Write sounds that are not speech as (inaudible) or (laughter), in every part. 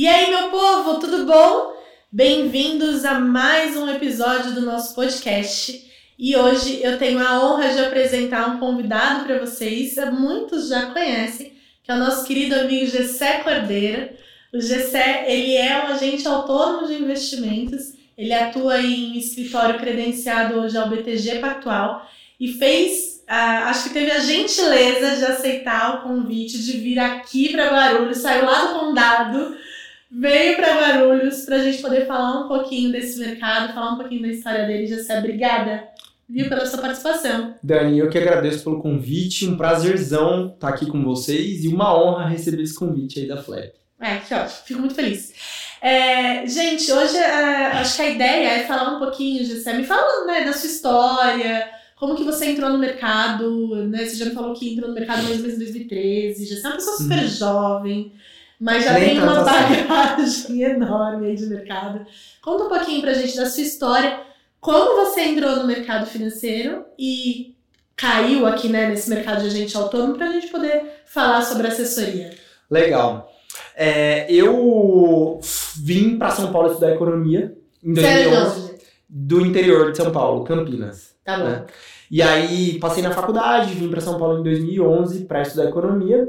E aí, meu povo, tudo bom? Bem-vindos a mais um episódio do nosso podcast. E hoje eu tenho a honra de apresentar um convidado para vocês, muitos já conhecem, que é o nosso querido amigo Gessé Cordeira. O Gessé, ele é um agente autônomo de investimentos, ele atua em escritório credenciado hoje ao BTG Pactual e fez, acho que teve a gentileza de aceitar o convite de vir aqui para Barulhos, saiu lá do condado, veio para Barulhos para a gente poder falar um pouquinho desse mercado, falar um pouquinho da história dele. Jessé, obrigada viu, pela sua participação. Dani, eu que agradeço pelo convite, um prazerzão estar aqui com vocês e uma honra receber esse convite aí da Flap. É, que ótimo, fico muito feliz. É, gente, hoje é, acho que a ideia é falar um pouquinho, Gessé, me fala né, da sua história, como que você entrou no mercado, né? Você já me falou que entrou no mercado mais ou menos em 2013, já é uma pessoa super uhum. jovem, mas já Nem tem uma assim. bagagem (laughs) enorme aí de mercado. Conta um pouquinho pra gente da sua história, como você entrou no mercado financeiro e caiu aqui né, nesse mercado de agente autônomo para a gente poder falar sobre assessoria. Legal. É, eu vim para São Paulo estudar economia em 2011. Do interior de São Paulo, Campinas. Tá bom. Né? E aí passei na faculdade, vim para São Paulo em 2011 para estudar economia.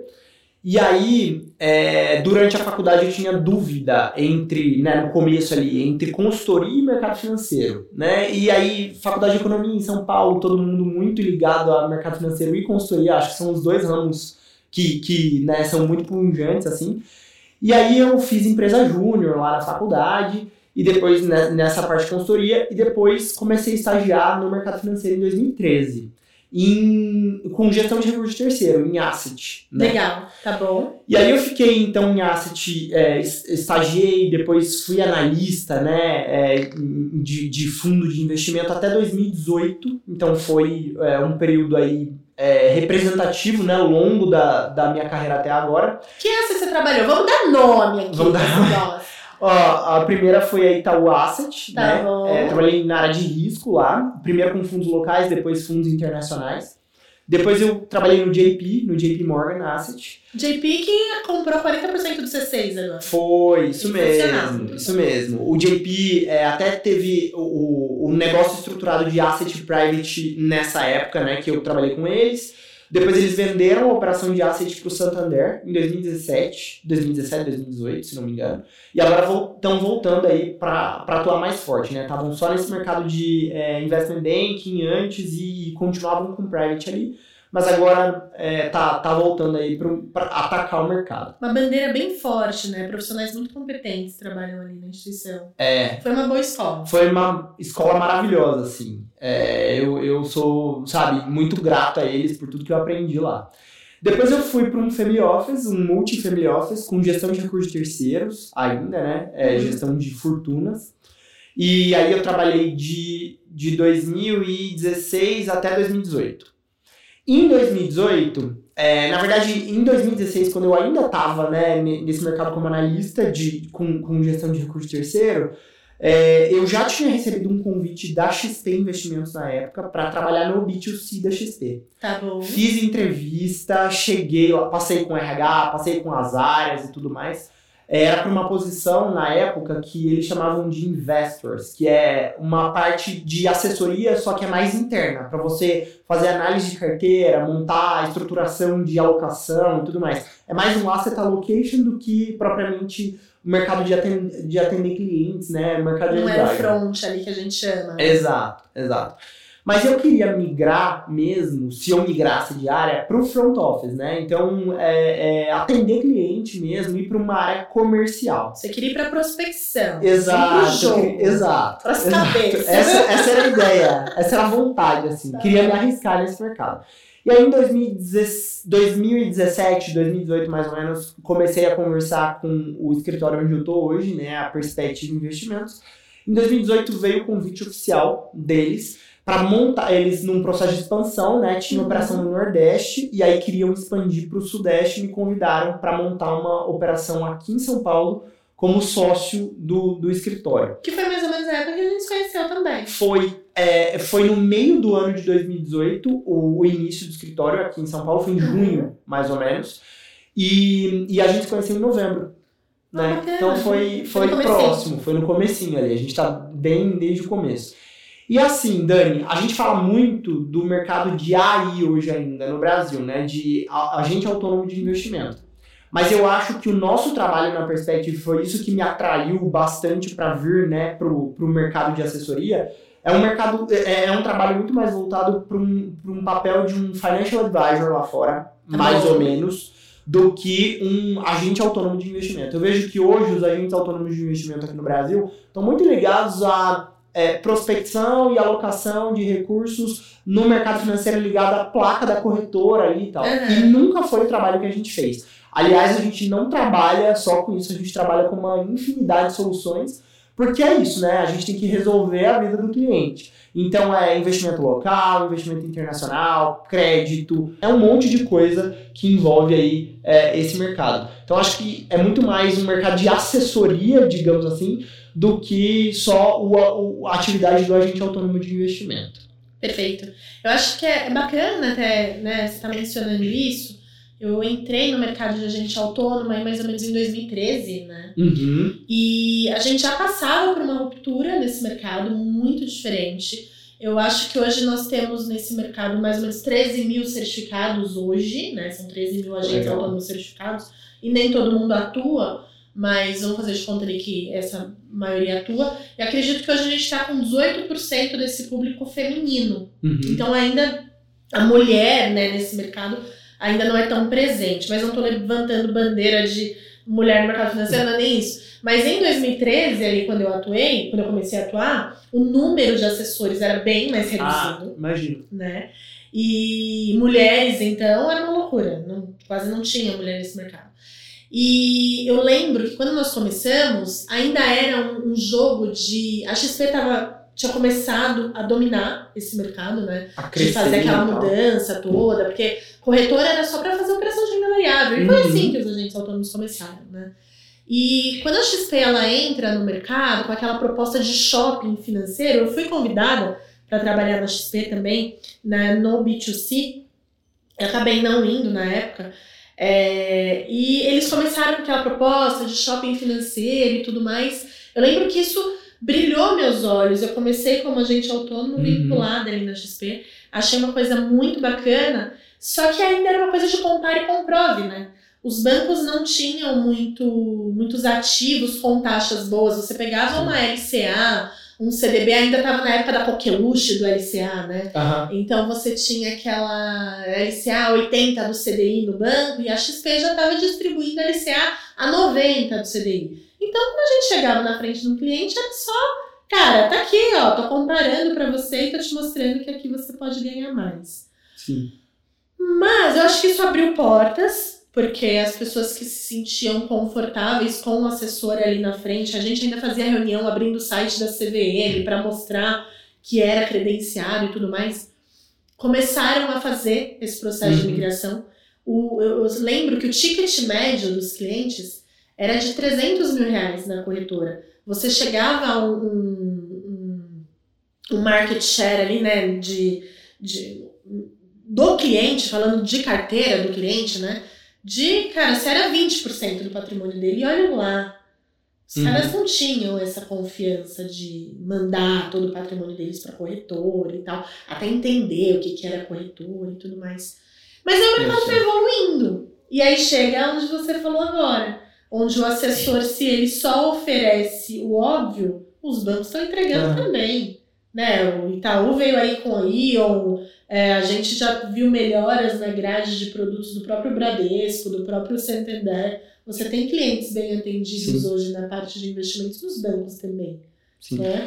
E aí, é, durante a faculdade eu tinha dúvida entre, né, no começo ali, entre consultoria e mercado financeiro, né? E aí, faculdade de economia em São Paulo, todo mundo muito ligado a mercado financeiro e consultoria, acho que são os dois ramos que, que né, são muito punjantes, assim. E aí eu fiz empresa júnior lá na faculdade, e depois né, nessa parte de consultoria, e depois comecei a estagiar no mercado financeiro em 2013 em, com gestão de recurso terceiro, em asset. Né? Legal, tá bom. E aí eu fiquei então em asset, é, estagiei, depois fui analista né, é, de, de fundo de investimento até 2018, então foi é, um período aí é, representativo, né, longo da, da minha carreira até agora. Que asset você trabalhou? Vamos dar nome aqui. Vamos dar nome. Ó, a primeira foi a Itaú Asset, tá né? Bom. É, trabalhei na área de risco lá, primeiro com fundos locais, depois fundos internacionais. Depois eu trabalhei no JP, no JP Morgan Asset. JP que comprou 40% do C6 agora. Foi, isso mesmo, isso mesmo. O JP é, até teve o, o negócio estruturado de Asset Private nessa época, né, que eu trabalhei com eles. Depois eles venderam a operação de asset para o Santander em 2017, 2017, 2018, se não me engano. E agora estão voltando aí para atuar mais forte, né? Estavam só nesse mercado de é, investment banking antes e continuavam com private ali mas agora é, tá, tá voltando aí para atacar o mercado. Uma bandeira bem forte, né? Profissionais muito competentes trabalham ali na instituição. É. Foi uma boa escola. Foi uma escola maravilhosa, assim. É, eu, eu sou, sabe, muito grato a eles por tudo que eu aprendi lá. Depois eu fui para um family office, um multi-family office, com gestão de recursos terceiros, ainda, né? É, uhum. Gestão de fortunas. E aí eu trabalhei de, de 2016 até 2018. Em 2018, é, na verdade, em 2016, quando eu ainda estava né, nesse mercado como analista de, com, com gestão de recurso terceiro, é, eu já tinha recebido um convite da XP Investimentos na época para trabalhar no B2C da XP. Tá bom. Fiz entrevista, cheguei, passei com RH, passei com as áreas e tudo mais era para uma posição na época que eles chamavam de investors, que é uma parte de assessoria, só que é mais interna, para você fazer análise de carteira, montar a estruturação de alocação e tudo mais. É mais um asset allocation do que propriamente o mercado de atender, de atender clientes, né? O mercado de Não é o front ali que a gente chama. Né? Exato, exato. Mas eu queria migrar mesmo, se eu migrasse de área, para o front office, né? Então, é, é, atender cliente mesmo, ir para uma área comercial. Você queria ir para prospecção. Exato. Jogo, exato. Para as cabeças. Essa, essa era a ideia, essa era a vontade, assim. Queria me arriscar nesse mercado. E aí, em 2017, 2018, mais ou menos, comecei a conversar com o escritório onde eu estou hoje, né? A Perspective Investimentos. Em 2018 veio o convite oficial deles para montar eles num processo de expansão, né? Tinha operação no Nordeste e aí queriam expandir para o Sudeste e me convidaram para montar uma operação aqui em São Paulo como sócio do, do escritório. Que foi mais ou menos a época que a gente se conheceu também. Foi, é, foi no meio do ano de 2018, o, o início do escritório aqui em São Paulo, foi em junho, mais ou menos. E, e a gente se conheceu em novembro. né? Ah, então foi, foi, foi próximo, foi no comecinho ali. A gente tá bem desde o começo. E assim, Dani, a gente fala muito do mercado de AI hoje ainda no Brasil, né? De agente autônomo de investimento. Mas eu acho que o nosso trabalho na Perspective foi isso que me atraiu bastante para vir né, para o mercado de assessoria. É um mercado, é, é um trabalho muito mais voltado para um, um papel de um financial advisor lá fora, tá mais ou menos, do que um agente autônomo de investimento. Eu vejo que hoje os agentes autônomos de investimento aqui no Brasil estão muito ligados a é, prospecção e alocação de recursos no mercado financeiro ligado à placa da corretora ali e tal. Uhum. E nunca foi o trabalho que a gente fez. Aliás, a gente não trabalha só com isso, a gente trabalha com uma infinidade de soluções, porque é isso, né? A gente tem que resolver a vida do cliente. Então é investimento local, investimento internacional, crédito, é um monte de coisa que envolve aí é, esse mercado. Então acho que é muito mais um mercado de assessoria, digamos assim, do que só o, a atividade do agente autônomo de investimento. Perfeito. Eu acho que é bacana até, né, você está mencionando isso. Eu entrei no mercado de agente autônomo aí mais ou menos em 2013, né? Uhum. E a gente já passava por uma ruptura nesse mercado muito diferente. Eu acho que hoje nós temos nesse mercado mais ou menos 13 mil certificados hoje, né? São 13 mil agentes Legal. autônomos certificados e nem todo mundo atua mas vamos fazer de conta ali que essa maioria atua. E acredito que hoje a gente está com 18% desse público feminino. Uhum. Então ainda a mulher né, nesse mercado ainda não é tão presente. Mas não estou levantando bandeira de mulher no mercado financeiro, não é nem isso. Mas em 2013, ali, quando eu atuei, quando eu comecei a atuar, o número de assessores era bem mais ah, reduzido. Ah, imagino. Né? E mulheres, então, era uma loucura. Não, quase não tinha mulher nesse mercado. E eu lembro que quando nós começamos, ainda era um, um jogo de. A XP tava, tinha começado a dominar esse mercado, né? A de fazer aquela mudança toda, porque corretora era só para fazer operação de renda variável. E uhum. foi assim que os agentes autônomos começaram, né? E quando a XP ela entra no mercado com aquela proposta de shopping financeiro, eu fui convidada para trabalhar na XP também, na, no B2C. Eu acabei não indo na época, é, e eles começaram com aquela proposta de shopping financeiro e tudo mais. Eu lembro que isso brilhou meus olhos. Eu comecei como agente autônomo uhum. vinculada ali na XP. Achei uma coisa muito bacana, só que ainda era uma coisa de compare e comprove, né? Os bancos não tinham muito, muitos ativos com taxas boas. Você pegava uma LCA, um CDB ainda estava na época da coqueluche do LCA, né? Uhum. Então você tinha aquela LCA 80 do CDI no banco e a XP já estava distribuindo a LCA a 90 do CDI. Então quando a gente chegava na frente de um cliente era só, cara, tá aqui, ó, tô comparando para você e tô te mostrando que aqui você pode ganhar mais. Sim. Mas eu acho que isso abriu portas porque as pessoas que se sentiam confortáveis com o assessor ali na frente, a gente ainda fazia reunião abrindo o site da CVM para mostrar que era credenciado e tudo mais, começaram a fazer esse processo uhum. de migração. O, eu, eu, lembro que o ticket médio dos clientes era de 300 mil reais na corretora. Você chegava a um, um, um market share ali, né, de, de, do cliente, falando de carteira do cliente, né, de, cara, se era 20% do patrimônio dele, e olha lá. Os uhum. caras não tinham essa confiança de mandar todo o patrimônio deles para corretora e tal, até entender o que, que era corretora e tudo mais. Mas aí o mercado foi evoluindo. E aí chega onde você falou agora, onde o assessor, se ele só oferece o óbvio, os bancos estão entregando uhum. também. Né? O Itaú veio aí com a Ion, é, a gente já viu melhoras na grade de produtos do próprio Bradesco, do próprio Santander. Você tem clientes bem atendidos Sim. hoje na parte de investimentos nos bancos também. Sim. Né?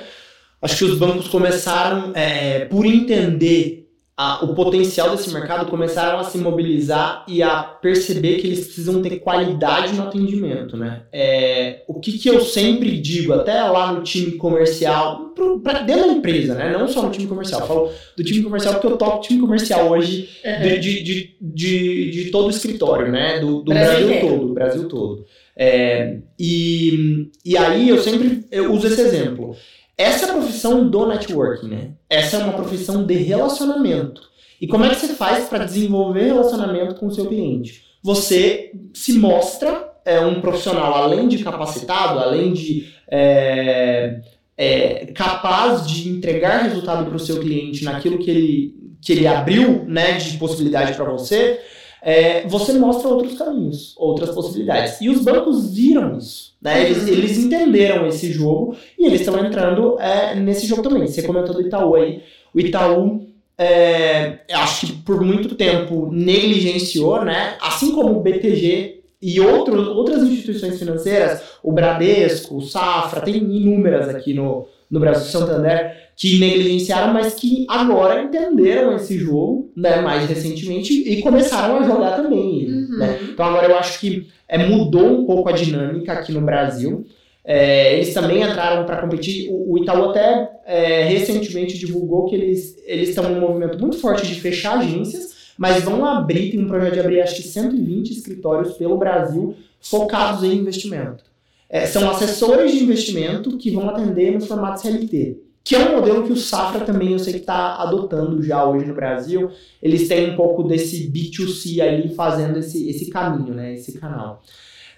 Acho que os bancos começaram, é, por entender a, o potencial desse mercado, começaram a se mobilizar e a perceber que eles precisam ter qualidade no atendimento, né? É, o que, que eu sempre digo, até lá no time comercial, pro, pra dentro da empresa, né? Não só no time comercial, eu falo do time comercial porque eu toco time comercial hoje de, de, de, de, de todo o escritório, né? Do, do Brasil, Brasil todo, do Brasil todo. É, e, e aí eu sempre eu uso esse exemplo. Essa é a profissão do networking, né? Essa é uma profissão de relacionamento. E como é que você faz para desenvolver relacionamento com o seu cliente? Você se mostra é, um profissional, além de capacitado, além de é, é, capaz de entregar resultado para o seu cliente naquilo que ele, que ele abriu né, de possibilidade para você, é, você mostra outros caminhos, outras possibilidades. E os bancos viram isso. Né? Eles, eles entenderam esse jogo e eles estão entrando é, nesse jogo também. Você comentou do Itaú aí. O Itaú, é, acho que por muito tempo negligenciou, né? assim como o BTG e outro, outras instituições financeiras, o Bradesco, o Safra, tem inúmeras aqui no, no Brasil, Santander, que negligenciaram, mas que agora entenderam esse jogo, né, mais recentemente, e começaram a jogar também. Uhum. Né? Então agora eu acho que é, mudou um pouco a dinâmica aqui no Brasil. É, eles também entraram para competir. O, o, Itaú até é, recentemente divulgou que eles estão em um movimento muito forte de fechar agências, mas vão abrir, tem um projeto de abrir acho que 120 escritórios pelo Brasil focados em investimento. É, são assessores de investimento que vão atender no formato CLT que é um modelo que o Safra também eu sei que está adotando já hoje no Brasil. Eles têm um pouco desse B2C ali fazendo esse, esse caminho, né? Esse canal.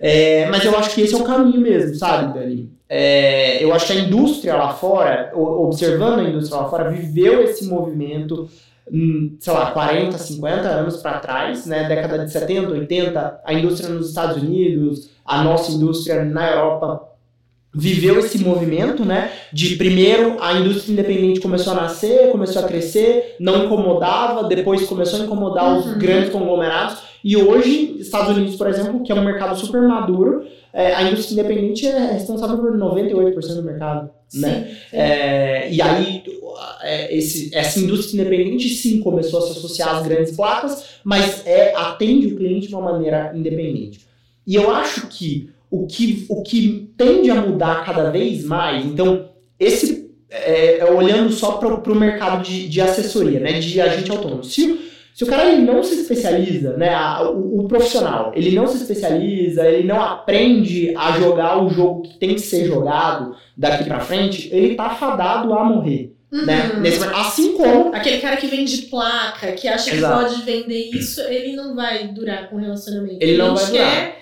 É, mas eu acho que esse é o caminho mesmo, sabe, Dani? É, eu acho que a indústria lá fora, observando a indústria lá fora, viveu esse movimento, hum, sei lá, 40, 50 anos para trás, né? Década de 70, 80, a indústria nos Estados Unidos, a nossa indústria na Europa viveu esse movimento, né? De primeiro a indústria independente começou a nascer, começou a crescer, não incomodava, depois começou a incomodar os uhum. grandes conglomerados. E hoje, Estados Unidos, por exemplo, que é um mercado super maduro, é, a indústria independente é responsável por 98% do mercado, sim, né? Sim. É, e aí, é, esse, essa indústria independente sim começou a se associar às grandes placas, mas é, atende o cliente de uma maneira independente. E eu acho que o que, o que tende a mudar cada vez mais, então, esse é, é olhando só para o mercado de, de assessoria, né, de agente autônomo. Se, se o cara ele não se especializa, né, a, o, o, profissional, ele não se especializa, ele não aprende a jogar o jogo que tem que ser jogado daqui para frente, ele tá fadado a morrer. Né, uhum. Né? Nesse, assim como. Aquele cara que vende placa, que acha Exato. que pode vender isso, ele não vai durar com relacionamento. Ele não vai durar.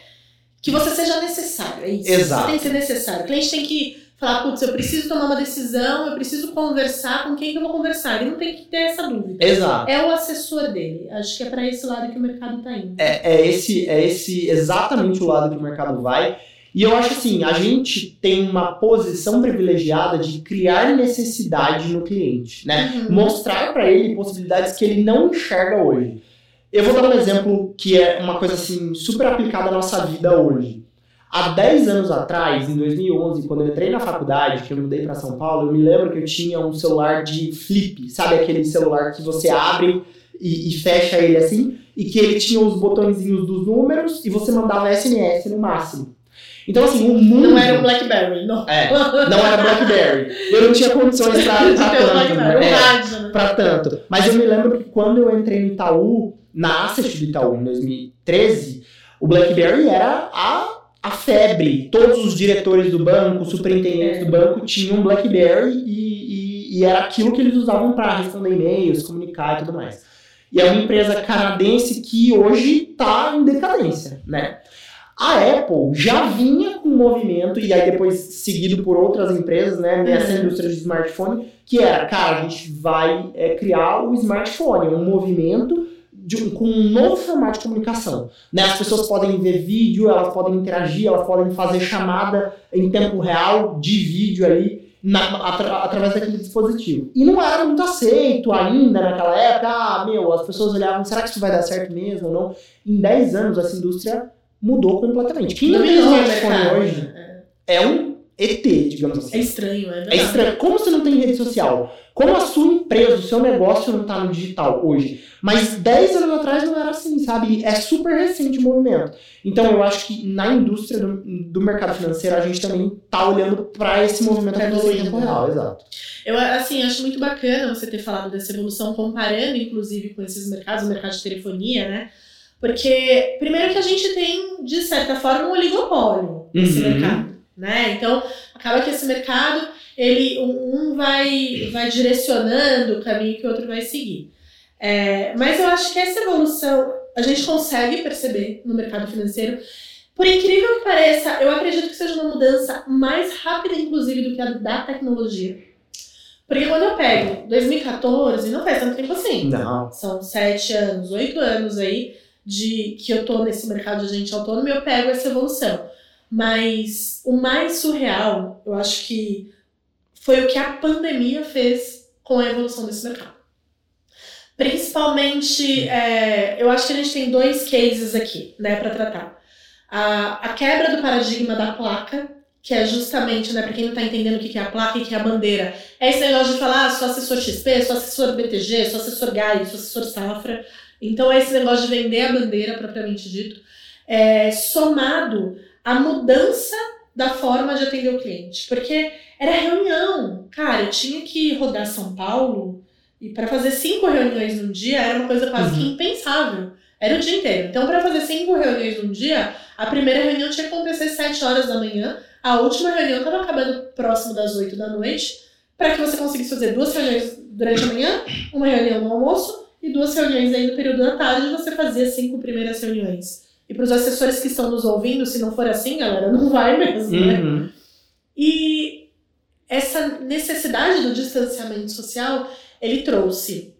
Que você seja necessário. É isso. Exato. Você tem que ser necessário. O cliente tem que falar, putz, eu preciso tomar uma decisão, eu preciso conversar com quem que eu vou conversar. Ele não tem que ter essa dúvida. Exato. É o assessor dele. Acho que é para esse lado que o mercado está indo. É, é, esse, é esse exatamente o lado que o mercado vai. E eu acho assim, a gente tem uma posição privilegiada de criar necessidade no cliente, né? Uhum. Mostrar para ele possibilidades que ele não enxerga hoje. Eu vou dar um exemplo que é uma coisa assim super aplicada à nossa vida hoje. Há 10 anos atrás, em 2011, quando eu entrei na faculdade, que eu mudei para São Paulo, eu me lembro que eu tinha um celular de flip, sabe aquele celular que você abre e, e fecha ele assim, e que ele tinha os botõezinhos dos números e você mandava SMS no máximo. Então, assim, o mundo. Não era um Blackberry, não. É, não era Blackberry. Eu não tinha condições pra, pra (laughs) tanto. Né? É, pra tanto. Mas eu me lembro que quando eu entrei no Itaú, na Asset do Itaú, em 2013, o BlackBerry era a, a febre. Todos os diretores do banco, superintendentes do banco tinham BlackBerry e, e, e era aquilo que eles usavam para responder e-mails, comunicar e tudo mais. E é uma empresa canadense que hoje está em decadência, né? A Apple já vinha com um movimento, e aí depois seguido por outras empresas, né, nessa uhum. indústria de smartphone, que era, cara, a gente vai é, criar o smartphone, um movimento de, com um novo formato de comunicação. Né? As pessoas podem ver vídeo, elas podem interagir, elas podem fazer chamada em tempo real de vídeo ali na, atra, através daquele dispositivo. E não era muito aceito ainda naquela época. Ah, meu, as pessoas olhavam, será que isso vai dar certo mesmo ou não? Em 10 anos, essa indústria mudou completamente. Quem não tem smartphone hoje é um ET, digamos assim. É estranho, é verdade. É estranho. Como você não tem rede social? Como a sua empresa, o seu negócio não está no digital hoje? Mas 10 anos atrás não era assim, sabe? É super recente o movimento. Então eu acho que na indústria do, do mercado financeiro a gente também está olhando para esse movimento acontecer em tempo real, exato. Eu, assim, acho muito bacana você ter falado dessa evolução, comparando inclusive com esses mercados, o mercado de telefonia, né? Porque, primeiro que a gente tem, de certa forma, um oligopólio nesse uhum. mercado né? Então, acaba que esse mercado, ele um vai, vai direcionando o caminho que o outro vai seguir. É, mas eu acho que essa evolução a gente consegue perceber no mercado financeiro. Por incrível que pareça, eu acredito que seja uma mudança mais rápida, inclusive, do que a da tecnologia. Porque quando eu pego 2014, não faz tanto tempo assim. Não. São sete anos, oito anos aí de que eu tô nesse mercado de gente autônoma e eu pego essa evolução. Mas o mais surreal, eu acho que foi o que a pandemia fez com a evolução desse mercado. Principalmente, é, eu acho que a gente tem dois cases aqui, né, para tratar. A, a quebra do paradigma da placa, que é justamente, né, para quem não tá entendendo o que é a placa e o que é a bandeira, é esse negócio de falar, ah, sou assessor XP, sou assessor BTG, sou assessor GAI, sou assessor Safra. Então, é esse negócio de vender a bandeira, propriamente dito, é, somado à mudança da forma de atender o cliente. Porque era reunião. Cara, eu tinha que rodar São Paulo e para fazer cinco reuniões num dia era uma coisa quase uhum. que impensável. Era o dia inteiro. Então, para fazer cinco reuniões num dia, a primeira reunião tinha que acontecer às 7 horas da manhã, a última reunião estava acabando próximo das 8 da noite, para que você conseguisse fazer duas reuniões durante a manhã, uma reunião no almoço e duas reuniões aí no período da tarde, você fazia cinco primeiras reuniões. E para os assessores que estão nos ouvindo, se não for assim, galera, (laughs) não vai mesmo, né? Uhum. E essa necessidade do distanciamento social, ele trouxe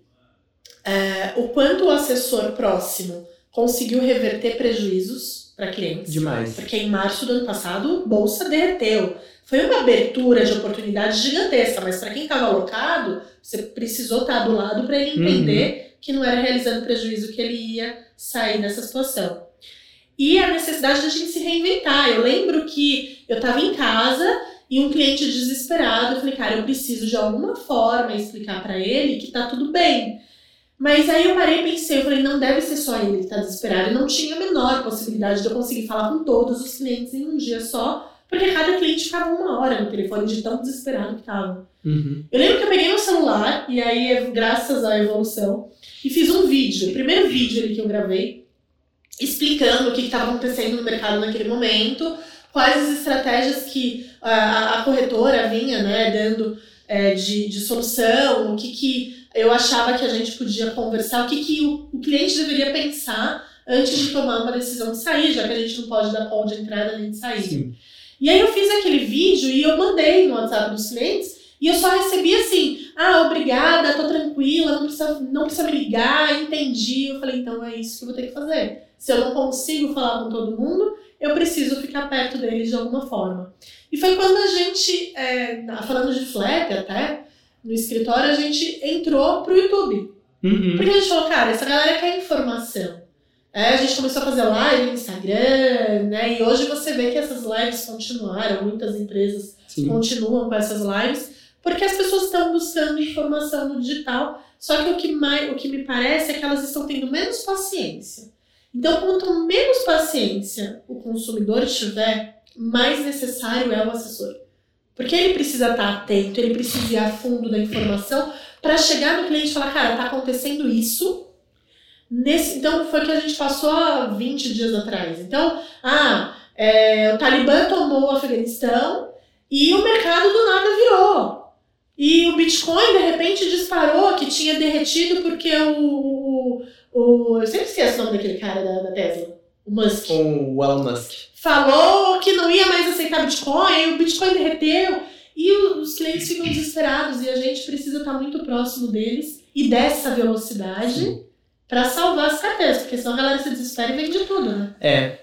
é, o quanto o assessor próximo conseguiu reverter prejuízos para clientes. Demais. Porque em março do ano passado, bolsa derreteu. Foi uma abertura de oportunidade gigantesca, mas para quem estava alocado, você precisou estar do lado para ele entender uhum. que não era realizando prejuízo que ele ia sair dessa situação. E a necessidade de a gente se reinventar. Eu lembro que eu estava em casa e um cliente desesperado, eu falei, cara, eu preciso de alguma forma explicar para ele que tá tudo bem. Mas aí eu parei e pensei, eu falei, não deve ser só ele que tá desesperado. E não tinha a menor possibilidade de eu conseguir falar com todos os clientes em um dia só, porque cada cliente ficava uma hora no telefone de tão desesperado que tava. Uhum. Eu lembro que eu peguei meu celular, e aí, graças à evolução, e fiz um vídeo, o primeiro vídeo ali que eu gravei, explicando o que estava acontecendo no mercado naquele momento, quais as estratégias que a, a corretora vinha né, dando é, de, de solução, o que, que eu achava que a gente podia conversar, o que, que o, o cliente deveria pensar antes de tomar uma decisão de sair, já que a gente não pode dar call de entrada nem de saída. Sim. E aí eu fiz aquele vídeo e eu mandei no WhatsApp dos clientes e eu só recebi assim, ah, obrigada, tô tranquila, não precisa, não precisa me ligar, entendi. Eu falei, então é isso que eu vou ter que fazer. Se eu não consigo falar com todo mundo, eu preciso ficar perto deles de alguma forma. E foi quando a gente, é, falando de Flap até, no escritório, a gente entrou pro YouTube. Uhum. Porque a gente falou, cara, essa galera quer informação. É, a gente começou a fazer live no Instagram, né? E hoje você vê que essas lives continuaram, muitas empresas Sim. continuam com essas lives, porque as pessoas estão buscando informação no digital. Só que o que, mais, o que me parece é que elas estão tendo menos paciência. Então, quanto menos paciência o consumidor tiver, mais necessário é o assessor. Porque ele precisa estar atento, ele precisa ir a fundo da informação para chegar no cliente e falar, cara, tá acontecendo isso. Nesse, então, foi o que a gente passou há 20 dias atrás. Então, ah, é, o Talibã tomou o Afeganistão e o mercado do nada virou. E o Bitcoin, de repente, disparou, que tinha derretido porque o, o. Eu sempre esqueço o nome daquele cara da, da Tesla. O Musk. O Elon Musk. Falou que não ia mais aceitar Bitcoin, o Bitcoin derreteu. E os clientes ficam desesperados e a gente precisa estar muito próximo deles e dessa velocidade para salvar as carteiras, porque senão a galera se desespera e vende tudo, né? É.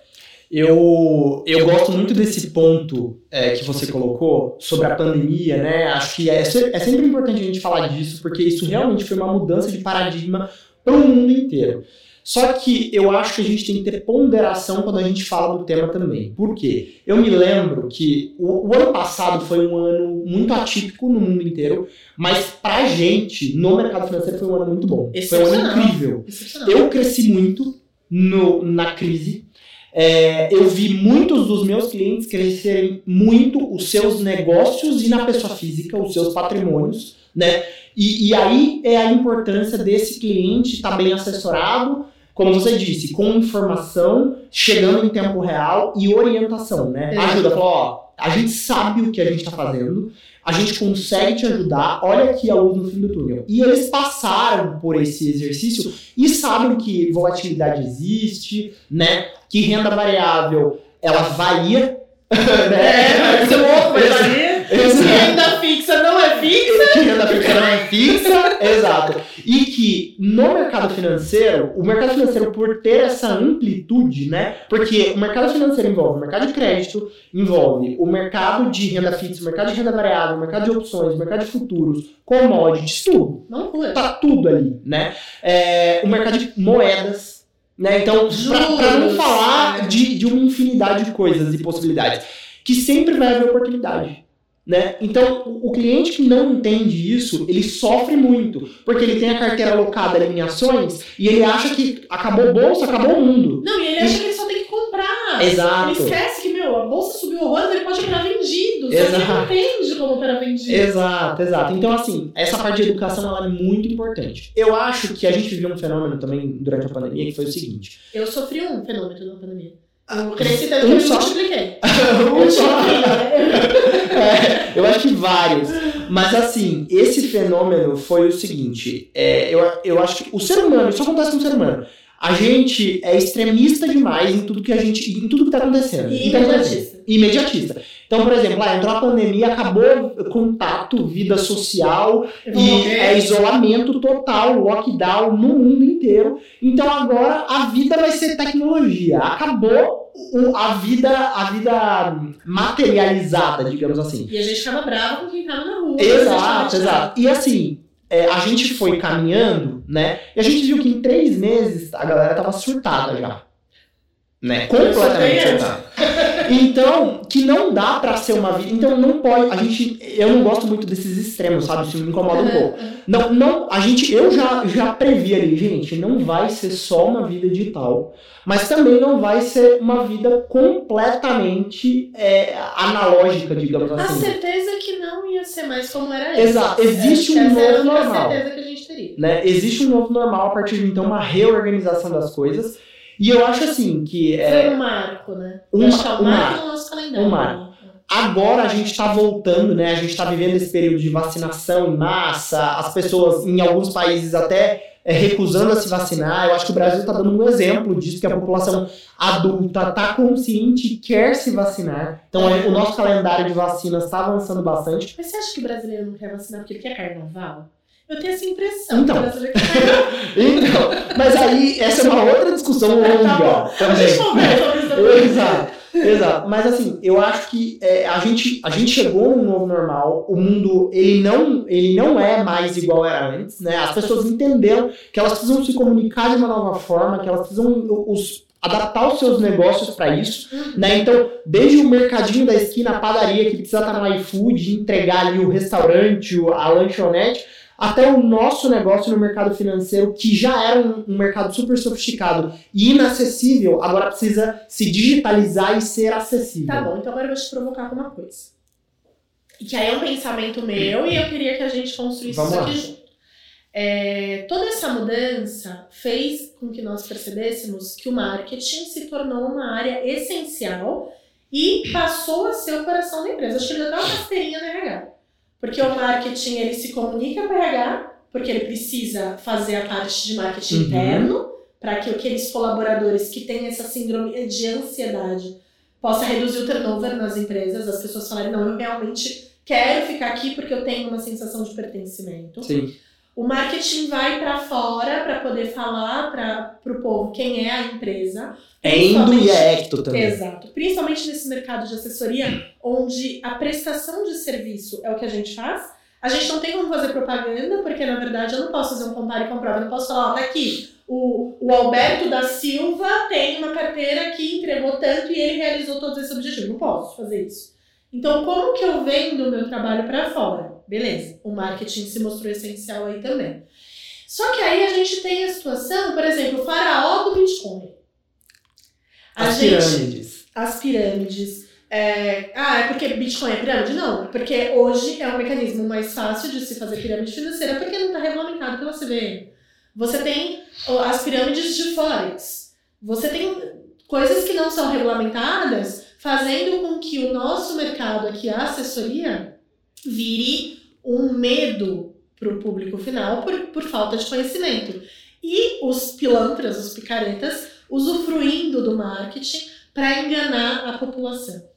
Eu, eu gosto muito desse ponto é, que você colocou sobre a pandemia, né? Acho que é, é sempre importante a gente falar disso, porque isso realmente foi uma mudança de paradigma para o mundo inteiro. Só que eu acho que a gente tem que ter ponderação quando a gente fala do tema também. Por quê? Eu me lembro que o, o ano passado foi um ano muito atípico no mundo inteiro, mas pra gente, no mercado financeiro, foi um ano muito bom. Foi um ano incrível. Eu cresci muito no, na crise. É, eu vi muitos dos meus clientes crescerem muito os seus negócios e na pessoa física, os seus patrimônios, né? E, e aí é a importância desse cliente estar tá bem assessorado, como você disse, com informação, chegando em tempo real e orientação, né? Ajuda, falou, ó, a gente sabe o que a gente está fazendo, a gente consegue te ajudar, olha aqui a luz no fim do túnel. E eles passaram por esse exercício e sabem que volatilidade existe, né? Que renda variável ela varia. (laughs) É, esse louco, mas varia. Renda fixa não é fixa. que renda fixa não é fixa, exato. E que no mercado financeiro, o mercado financeiro, por ter essa amplitude, né? Porque o mercado financeiro envolve o mercado de crédito, envolve o mercado de renda fixa, o mercado de renda variável, o mercado de opções, o mercado de futuros, commodities, tudo. Não. Tá tudo ali, né? É, o mercado de moedas. Né? Então, para não falar é. de, de uma infinidade de coisas e possibilidades, que sempre vai haver oportunidade. Né? Então, o cliente que não entende isso, ele sofre muito, porque ele tem a carteira alocada em ações e ele acha que acabou a bolsa, acabou o mundo. Não, e ele acha que ele só tem que comprar. Exato. Ele esquece que, meu, a bolsa subiu horrores, ele pode operar vendido. Só que ele Exato. entende como operar vendido. Exato, exato. Então, assim, essa parte de educação ela é muito importante. Eu acho que a gente viveu um fenômeno também durante a pandemia que foi o seguinte. Eu sofri um fenômeno na pandemia. Eu cresci tanto que eu me multipliquei. (laughs) Um Eu só. (laughs) É, (laughs) eu acho que vários. Mas assim, esse fenômeno foi o seguinte: é, eu, eu acho que o ser humano, isso acontece com o ser humano. A gente é extremista demais em tudo que a gente. em tudo que tá acontecendo. E Então, imediatista. imediatista. Então, por exemplo, lá entrou a pandemia, acabou contato, vida social e é isolamento total, lockdown no mundo inteiro. Então agora a vida vai ser tecnologia. Acabou a vida, a vida materializada, digamos assim. E a gente ficava brava com quem tava na rua. Exato, exato. E assim, é, a gente foi caminhando, né? E a gente viu que em três meses a galera tava surtada já. Né? Completamente surtada. (laughs) Então, que não dá pra ser uma vida. Então não pode. A gente. Eu não gosto muito desses extremos, sabe? Isso me incomoda um pouco. Não, não, a gente, eu já, já previ ali, gente, não vai ser só uma vida digital, mas também não vai ser uma vida completamente é, analógica, digamos A assim. certeza que não ia ser mais como era antes. Exato, existe Essa um a novo normal. certeza que a gente teria. Né? Existe um novo normal a partir de então, uma reorganização das coisas. E eu acho assim que é, Foi um marco, né? Um é um marco do nosso calendário. Um marco. agora a gente está voltando, né? A gente está vivendo esse período de vacinação em massa, as pessoas em alguns países até é, recusando a se vacinar. Eu acho que o Brasil está dando um exemplo disso, que a população adulta está consciente e quer se vacinar. Então é, o nosso calendário de vacinas está avançando bastante. Mas você acha que o brasileiro não quer vacinar porque ele quer carnaval? Eu tenho essa impressão. Então. (laughs) Então, mas aí essa é uma outra discussão longa Tá. A gente conversa sobre isso. Exato, exato. Mas assim, eu acho que é, a, gente, a gente chegou num novo normal. O mundo, ele não, ele não é mais igual era antes, né? As pessoas entenderam que elas precisam se comunicar de uma nova forma, que elas precisam os, adaptar os seus negócios para isso, né? Então, desde o mercadinho da esquina, a padaria que precisa estar no iFood, entregar ali o restaurante, a lanchonete, até o nosso negócio no mercado financeiro, que já era um, um mercado super sofisticado e inacessível, agora precisa se digitalizar e ser acessível. Tá bom, então agora eu vou te provocar com uma coisa. E que aí é um pensamento meu e eu queria que a gente construísse Vamos isso lá. aqui junto. É, toda essa mudança fez com que nós percebêssemos que o marketing se tornou uma área essencial e passou a ser o coração da empresa. Acho que ele deu até uma rasteirinha no RH. Porque o marketing ele se comunica com o RH, porque ele precisa fazer a parte de marketing Uhum. interno, para que aqueles colaboradores que têm essa síndrome de ansiedade possa reduzir o turnover nas empresas, as pessoas falarem, não, eu realmente quero ficar aqui porque eu tenho uma sensação de pertencimento. Sim. O marketing vai para fora para poder falar para o povo quem é a empresa. É Endo e é Ecto também. Exato. Principalmente nesse mercado de assessoria, onde a prestação de serviço é o que a gente faz. A gente não tem como fazer propaganda, porque na verdade eu não posso fazer um compare e comprova. Eu não posso falar, ó, tá aqui. O, o Alberto da Silva tem uma carteira que entregou tanto e ele realizou todos esses objetivos. Não posso fazer isso. Então, como que eu vendo o meu trabalho para fora? Beleza, o marketing se mostrou essencial aí também. Só que aí a gente tem a situação, por exemplo, o faraó do Bitcoin. A As gente, pirâmides. as pirâmides. É, ah, é porque Bitcoin é pirâmide? Não, porque hoje é um mecanismo mais fácil de se fazer pirâmide financeira porque não está regulamentado pela CVM. Você tem as pirâmides de Forex. Você tem coisas que não são regulamentadas, fazendo com que o nosso mercado aqui, a assessoria, vire um medo para o público final por, por falta de conhecimento. E os pilantras, os picaretas, usufruindo do marketing para enganar a população.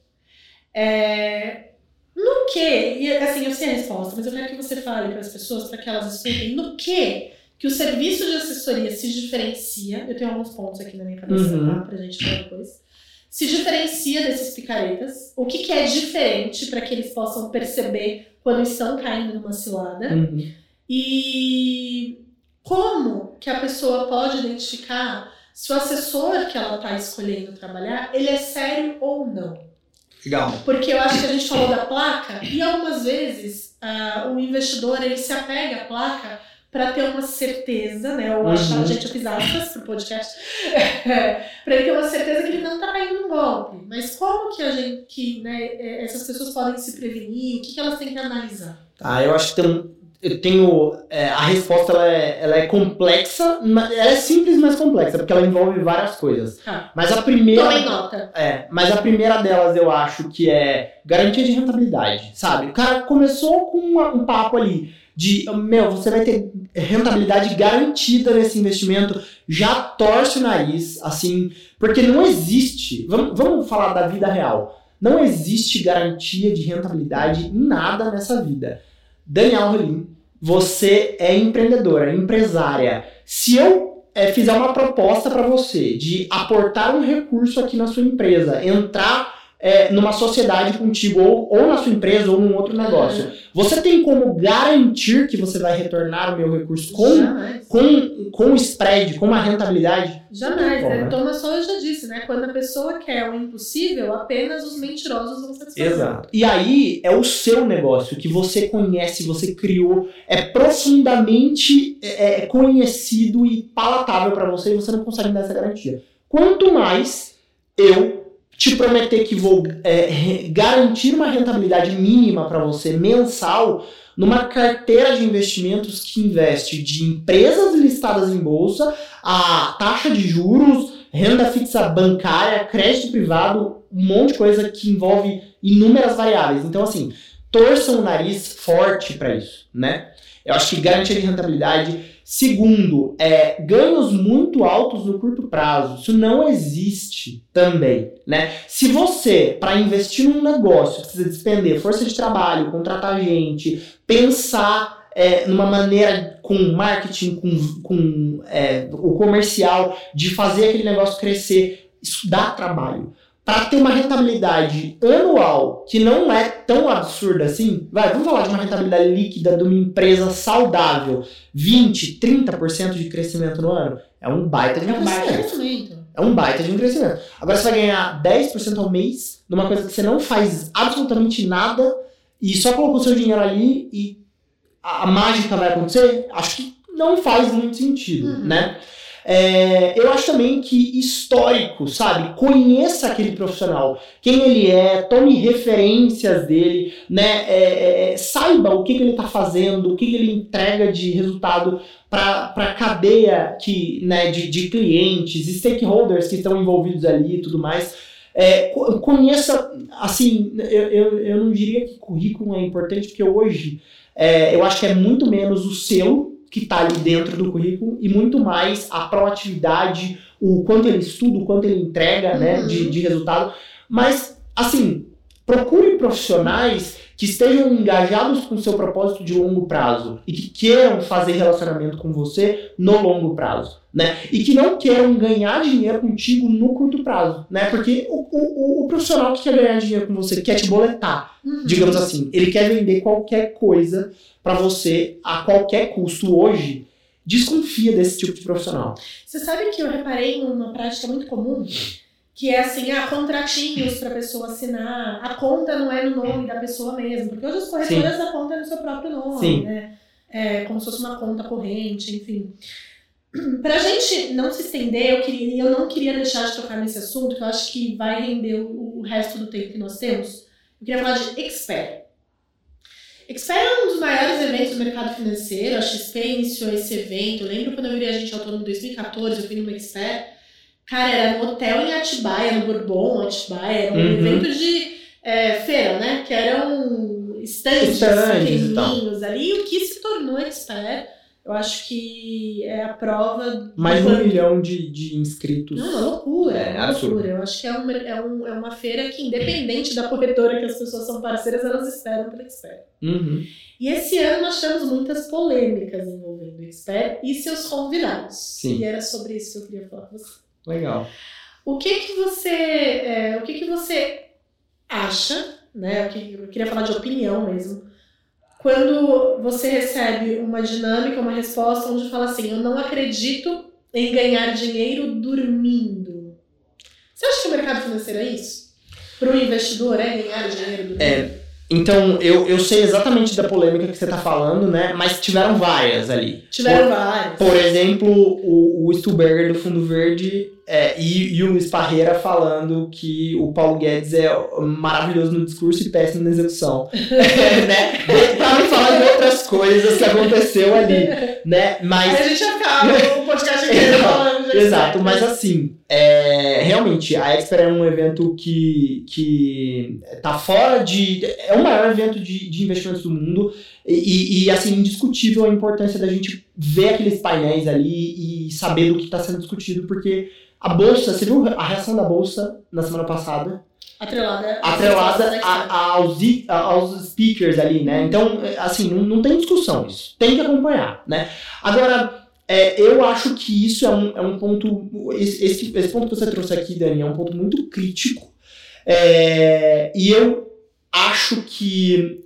É, no que, e assim, eu sei a resposta, mas eu quero que você fale para as pessoas, para que elas escutem, no que que o serviço de assessoria se diferencia, eu tenho alguns pontos aqui na minha cabeça, uhum. tá, pra gente falar depois, se diferencia desses picaretas, o que, que é diferente para que eles possam perceber quando estão caindo numa cilada, uhum. e como que a pessoa pode identificar se o assessor que ela está escolhendo trabalhar, ele é sério ou não. Legal. Porque eu acho que a gente falou da placa e algumas vezes uh, o investidor ele se apega à placa para ter uma certeza, né? Ou uhum. achar, gente, eu fiz aspas pro podcast, (laughs) para ele ter uma certeza que ele não tá caindo no golpe. Mas como que a gente, que né, é, essas pessoas podem se prevenir? O que, que elas têm que analisar? Ah, eu acho que tem, eu tenho. É, a resposta ela é, ela é complexa, ela é simples, mas complexa, porque ela envolve várias coisas. Ah, mas a primeira. Tomem nota. É, mas a primeira delas eu acho que é garantia de rentabilidade, sabe? O cara começou com uma, um papo ali de, meu, você vai ter rentabilidade garantida nesse investimento, já torce o nariz, assim, porque não existe, vamos, vamos falar da vida real, não existe garantia de rentabilidade em nada nessa vida. Daniel Rolim, você é empreendedora, empresária. Se eu é, fizer uma proposta para você de aportar um recurso aqui na sua empresa, entrar é, numa sociedade contigo, ou, ou na sua empresa, ou num outro negócio. Você tem como garantir que você vai retornar o meu recurso com, com, com o spread, com uma rentabilidade? Jamais. Como, né? Thomas Sowell já disse, né? Quando a pessoa quer o impossível, apenas os mentirosos vão satisfazer. Exato. E aí é o seu negócio, que você conhece, você criou, é profundamente é, é conhecido e palatável para você e você não consegue dar essa garantia. Quanto mais eu te prometer que vou é, garantir uma rentabilidade mínima para você mensal numa carteira de investimentos que investe de empresas listadas em bolsa, a taxa de juros, renda fixa bancária, crédito privado, um monte de coisa que envolve inúmeras variáveis. Então, assim, torçam o nariz forte para isso, né? Eu acho que garantia de rentabilidade Segundo, é, ganhos muito altos no curto prazo. Isso não existe também, né? Se você, para investir num negócio, precisa despender força de trabalho, contratar gente, pensar é, numa maneira com marketing, com, com é, o comercial, de fazer aquele negócio crescer, isso dá trabalho para ter uma rentabilidade anual que não é tão absurda assim, vai, vamos falar de uma rentabilidade líquida de uma empresa saudável, 20, 30% de crescimento no ano, é um baita de um, é um crescimento. crescimento. É um baita de um crescimento. Agora você vai ganhar 10% ao mês numa coisa que você não faz absolutamente nada e só colocou seu dinheiro ali e a, a mágica vai acontecer, acho que não faz muito sentido, uhum. né? É, eu acho também que histórico, sabe? Conheça aquele profissional, quem ele é, tome referências dele, né? É, é, é saiba o que, que ele está fazendo, o que, que ele entrega de resultado para a cadeia que, né, de, de clientes, stakeholders que estão envolvidos ali e tudo mais. É, conheça, assim, eu, eu, eu não diria que currículo é importante, porque hoje é, eu acho que é muito menos o seu que está ali dentro do currículo e muito mais a proatividade, o quanto ele estuda, o quanto ele entrega né, uhum. de, de resultado. Mas, assim, procure profissionais que estejam engajados com o seu propósito de longo prazo e que queiram fazer relacionamento com você no longo prazo, né? E que não queiram ganhar dinheiro contigo no curto prazo, né? Porque o, o, o profissional que quer ganhar dinheiro com você quer te boletar, uhum. digamos assim. Ele quer vender qualquer coisa para você a qualquer custo hoje, desconfia desse tipo de profissional. Você sabe que eu reparei numa prática muito comum, que é assim, ah, contratinhos para a pessoa assinar, a conta não é no nome da pessoa mesmo, porque hoje as corretoras a conta é no seu próprio nome, Sim. né? É como se fosse uma conta corrente, enfim. Pra gente não se estender, eu, queria, eu não queria deixar de tocar nesse assunto, que eu acho que vai render o, o resto do tempo que nós temos. Eu queria falar de expert. Expert é um dos maiores eventos do mercado financeiro, a XP iniciou esse evento. Eu lembro quando eu virei agente autônomo em 2014, eu fui no Expert. Cara, era no hotel em Atibaia, no Bourbon, Atibaia. Era um uhum. evento de é, feira, né? Que eram estandes pequenininhos ali. E o que se tornou Expert Eu acho que é a prova. Mais de um milhão de, de inscritos. Não, é uma loucura. É, É, uma absurdo. loucura. Eu acho que é, um, é, um, é uma feira que, independente da corretora que as pessoas são parceiras, elas esperam pela Expert. Uhum. E esse ano nós tivemos muitas polêmicas envolvendo o Expert e seus convidados. Sim. E era sobre isso que eu queria falar com você. Legal. O que que você, é, o que que você acha, né? Eu queria falar de opinião mesmo. Quando você recebe uma dinâmica, uma resposta onde fala assim, eu não acredito em ganhar dinheiro dormindo. Você acha que o mercado financeiro é isso? Para o investidor é ganhar dinheiro dormindo? É, Então, eu, eu sei exatamente da polêmica que você tá falando, né? Mas tiveram várias ali. Tiveram vários. Por exemplo, o, o Stuberger do Fundo Verde é, e, e o Luiz Parreira falando que o Paulo Guedes é maravilhoso no discurso e péssimo na execução. É, (laughs) (laughs) né? Pra não falar de outras coisas que aconteceu ali, né? Mas Aí a gente acaba o podcast inteiro (laughs) falando Exato, mas né? assim, é, realmente, a Expert é um evento que, que tá fora de. É o maior evento de, de investimentos do mundo. E, e, assim, indiscutível a importância da gente ver aqueles painéis ali e saber do que está sendo discutido, porque a bolsa, você viu a reação da bolsa na semana passada? Atrelada, Atrelada a- aos, aos speakers ali, né? Então, assim, não, não tem discussão isso. Tem que acompanhar, né? Agora, é, eu acho que isso é um, é um ponto. Esse, esse, ponto que você trouxe aqui, Dani, é um ponto muito crítico. É, e eu acho que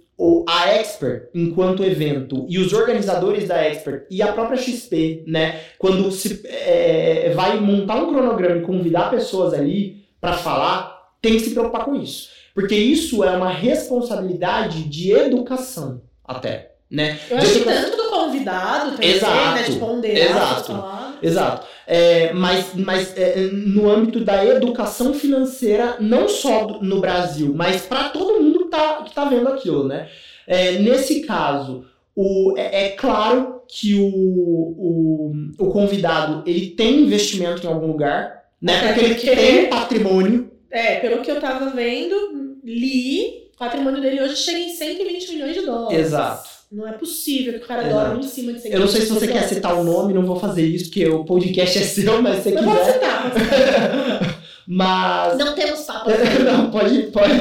a Expert, enquanto evento, e os organizadores da Expert e a própria XP, né, quando se é, vai montar um cronograma e convidar pessoas ali para falar, tem que se preocupar com isso. Porque isso é uma responsabilidade de educação, até, né? Eu acho que tanto do convidado também, Exato, né? De ponderar exato. palavras. Exato. É, mas mas é, no âmbito da educação financeira, não só no Brasil, mas para todo mundo que tá, que tá vendo aquilo, né? É, nesse caso, o, é, é claro que o, o, o convidado ele tem investimento em algum lugar, né? Até Porque ele porque- tem patrimônio. É, pelo que eu tava vendo, li, o patrimônio dele hoje chega em 120 milhões de dólares. Exato. Não é possível que o cara Exato. dorme em cima de 120 Eu não sei se você quer citar o nome, não vou fazer isso, porque o podcast é seu, mas você Mas pode quiser. citar, pode (laughs) citar. Mas. Não temos papo. (laughs) não, pode, pode.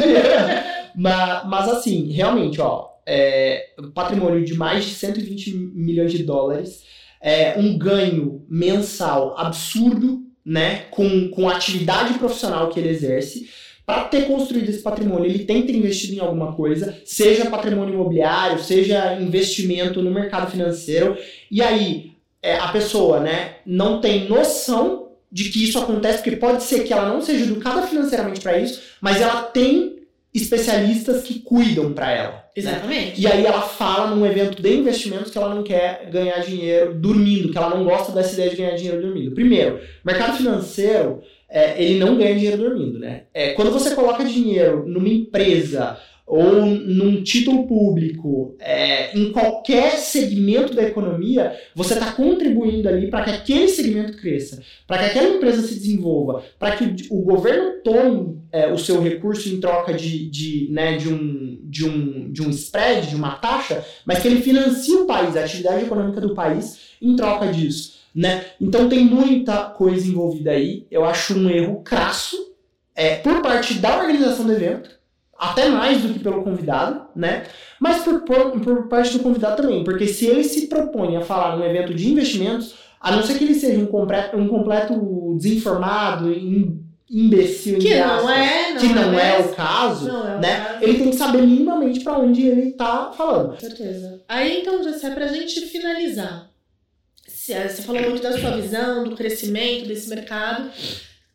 (laughs) mas, mas assim, realmente, ó, é, patrimônio de mais de 120 milhões de dólares, é, um ganho mensal absurdo, né, com, com a atividade profissional que ele exerce. Para ter construído esse patrimônio, ele tem que ter investido em alguma coisa, seja patrimônio imobiliário, seja investimento no mercado financeiro. E aí, é, a pessoa, né, não tem noção de que isso acontece, porque pode ser que ela não seja educada financeiramente para isso, mas ela tem especialistas que cuidam para ela. né? Exatamente. E aí ela fala num evento de investimentos que ela não quer ganhar dinheiro dormindo, que ela não gosta dessa ideia de ganhar dinheiro dormindo. Primeiro, mercado financeiro, é, ele não ganha dinheiro dormindo, né? É, quando você coloca dinheiro numa empresa ou num título público, é, em qualquer segmento da economia, você está contribuindo ali para que aquele segmento cresça, para que aquela empresa se desenvolva, para que o, governo tome é, o seu recurso em troca de, de, né, de, um, de, um, de um spread, de uma taxa, mas que ele financie o país, a atividade econômica do país em troca disso. Né? Então tem muita coisa envolvida aí. Eu acho um erro crasso é, por parte da organização do evento, até mais do que pelo convidado, né? Mas por, por, por parte do convidado também, porque se ele se propõe a falar num evento de investimentos, a não ser que ele seja um completo, um completo desinformado, im- imbecil, Que entre não é, não que não é mesmo. o caso, Não é o né? caso. Ele tem que saber minimamente para onde ele tá falando. Com certeza. Aí, então, Jessé, pra gente finalizar. Você falou muito da sua visão, do crescimento desse mercado.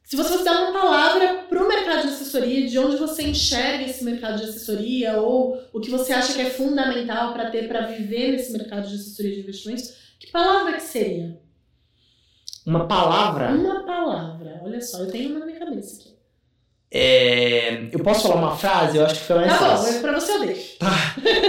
Se você fosse dar uma palavra pro mercado de assessoria, de onde você enxerga esse mercado de assessoria, ou o que você acha que é fundamental para ter, para viver nesse mercado de assessoria de investimentos, que palavra que seria? Uma palavra. Uma palavra. Olha só, eu tenho uma na minha cabeça aqui. É, eu posso falar uma frase? Eu acho que foi mais Tá bom, fácil. mas pra você eu deixo.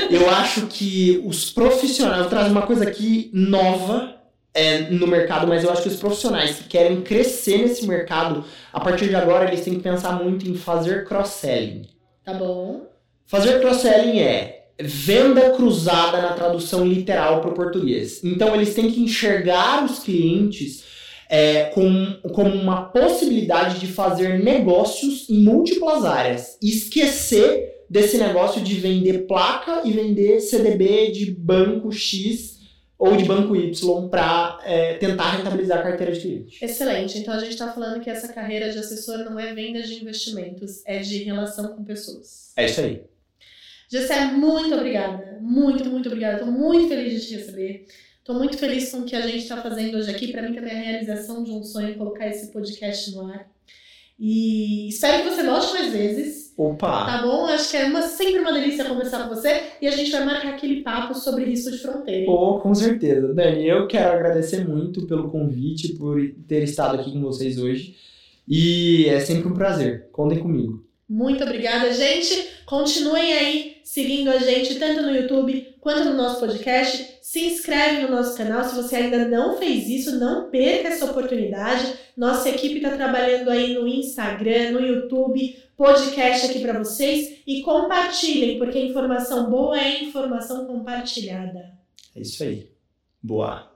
Eu acho que os profissionais, eu trago uma coisa aqui nova é, no mercado, mas eu acho que os profissionais que querem crescer nesse mercado, a partir de agora eles têm que pensar muito em fazer cross-selling. Tá bom? Fazer cross-selling é venda cruzada na tradução literal para o português. Então eles têm que enxergar os clientes é, com, como uma possibilidade de fazer negócios em múltiplas áreas. E esquecer desse negócio de vender placa e vender CDB de banco X ou de banco Y para é, tentar rentabilizar a carteira de cliente. Excelente. Então a gente está falando que essa carreira de assessor não é venda de investimentos, é de relação com pessoas. É isso aí. Gessé, muito obrigada. Muito, muito obrigada. Estou muito feliz de te receber. Estou muito feliz com o que a gente está fazendo hoje aqui. Para mim também é a realização de um sonho colocar esse podcast no ar. E espero que você volte mais vezes. Opa! Tá bom? Acho que é uma, sempre uma delícia conversar com você. E a gente vai marcar aquele papo sobre risco de fronteira. Pô, com certeza. Dani, eu quero agradecer muito pelo convite, por ter estado aqui com vocês hoje. E é sempre um prazer. Contem comigo. Muito obrigada, gente. Continuem aí seguindo a gente tanto no YouTube quanto no nosso podcast. Se inscreve no nosso canal se você ainda não fez isso, não perca essa oportunidade. Nossa equipe está trabalhando aí no Instagram, no YouTube, podcast aqui para vocês e compartilhem, porque informação boa é informação compartilhada. É isso aí. Boa.